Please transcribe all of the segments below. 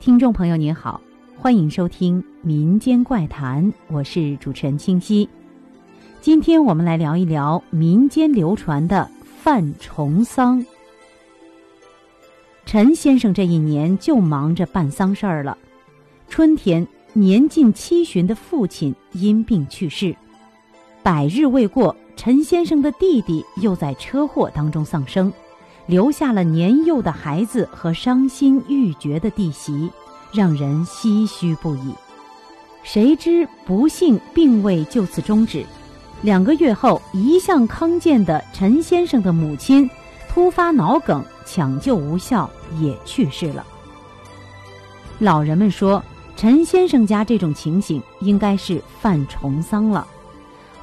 听众朋友您好，欢迎收听《民间怪谈》，我是主持人清溪。今天我们来聊一聊民间流传的犯重丧。陈先生这一年就忙着办丧事儿了。春天，年近七旬的父亲因病去世，百日未过，陈先生的弟弟又在车祸当中丧生。留下了年幼的孩子和伤心欲绝的弟媳，让人唏嘘不已。谁知不幸并未就此终止，两个月后，一向康健的陈先生的母亲突发脑梗，抢救无效，也去世了。老人们说，陈先生家这种情形应该是犯重丧了，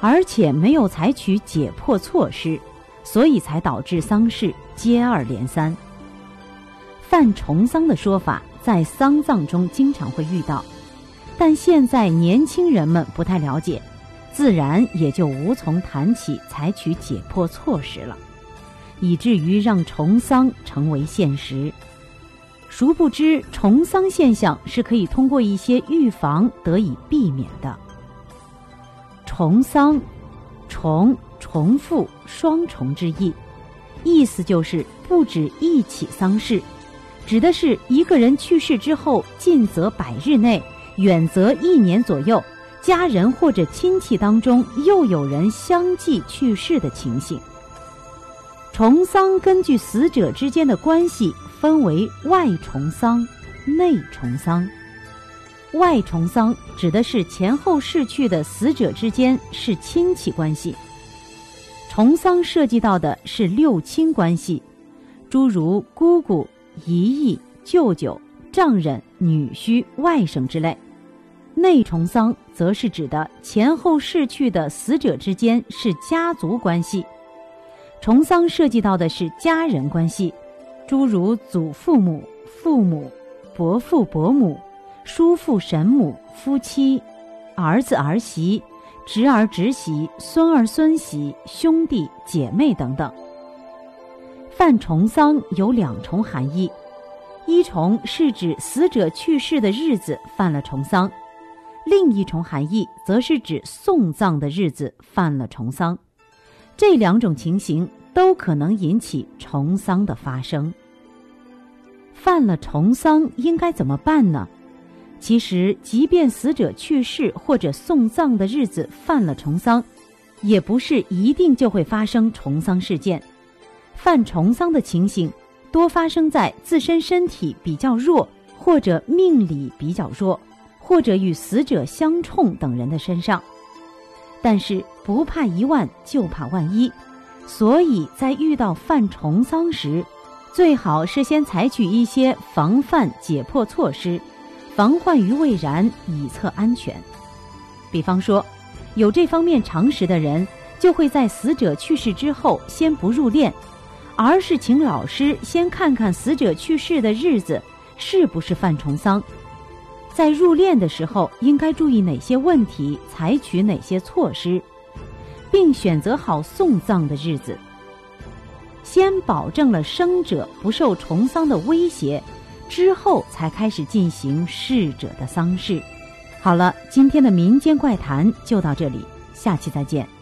而且没有采取解剖措施。所以才导致丧事接二连三。犯重丧的说法在丧葬中经常会遇到，但现在年轻人们不太了解，自然也就无从谈起采取解剖措施了，以至于让重丧成为现实。殊不知，重丧现象是可以通过一些预防得以避免的。重丧，重。重复双重之意，意思就是不止一起丧事，指的是一个人去世之后，近则百日内，远则一年左右，家人或者亲戚当中又有人相继去世的情形。重丧根据死者之间的关系分为外重丧、内重丧。外重丧指的是前后逝去的死者之间是亲戚关系。重丧涉及到的是六亲关系，诸如姑姑、姨姨、舅舅、丈人、女婿、外甥之类；内重丧则是指的前后逝去的死者之间是家族关系。重丧涉及到的是家人关系，诸如祖父母、父母、伯父伯母、叔父婶母、夫妻、儿子儿媳。侄儿侄媳、孙儿孙媳、兄弟姐妹等等。犯重丧有两重含义：一重是指死者去世的日子犯了重丧；另一重含义则是指送葬的日子犯了重丧。这两种情形都可能引起重丧的发生。犯了重丧应该怎么办呢？其实，即便死者去世或者送葬的日子犯了重丧，也不是一定就会发生重丧事件。犯重丧的情形多发生在自身身体比较弱，或者命理比较弱，或者与死者相冲等人的身上。但是不怕一万，就怕万一，所以在遇到犯重丧时，最好是先采取一些防范解破措施。防患于未然，以测安全。比方说，有这方面常识的人，就会在死者去世之后先不入殓，而是请老师先看看死者去世的日子是不是犯重丧，在入殓的时候应该注意哪些问题，采取哪些措施，并选择好送葬的日子。先保证了生者不受重丧的威胁。之后才开始进行逝者的丧事。好了，今天的民间怪谈就到这里，下期再见。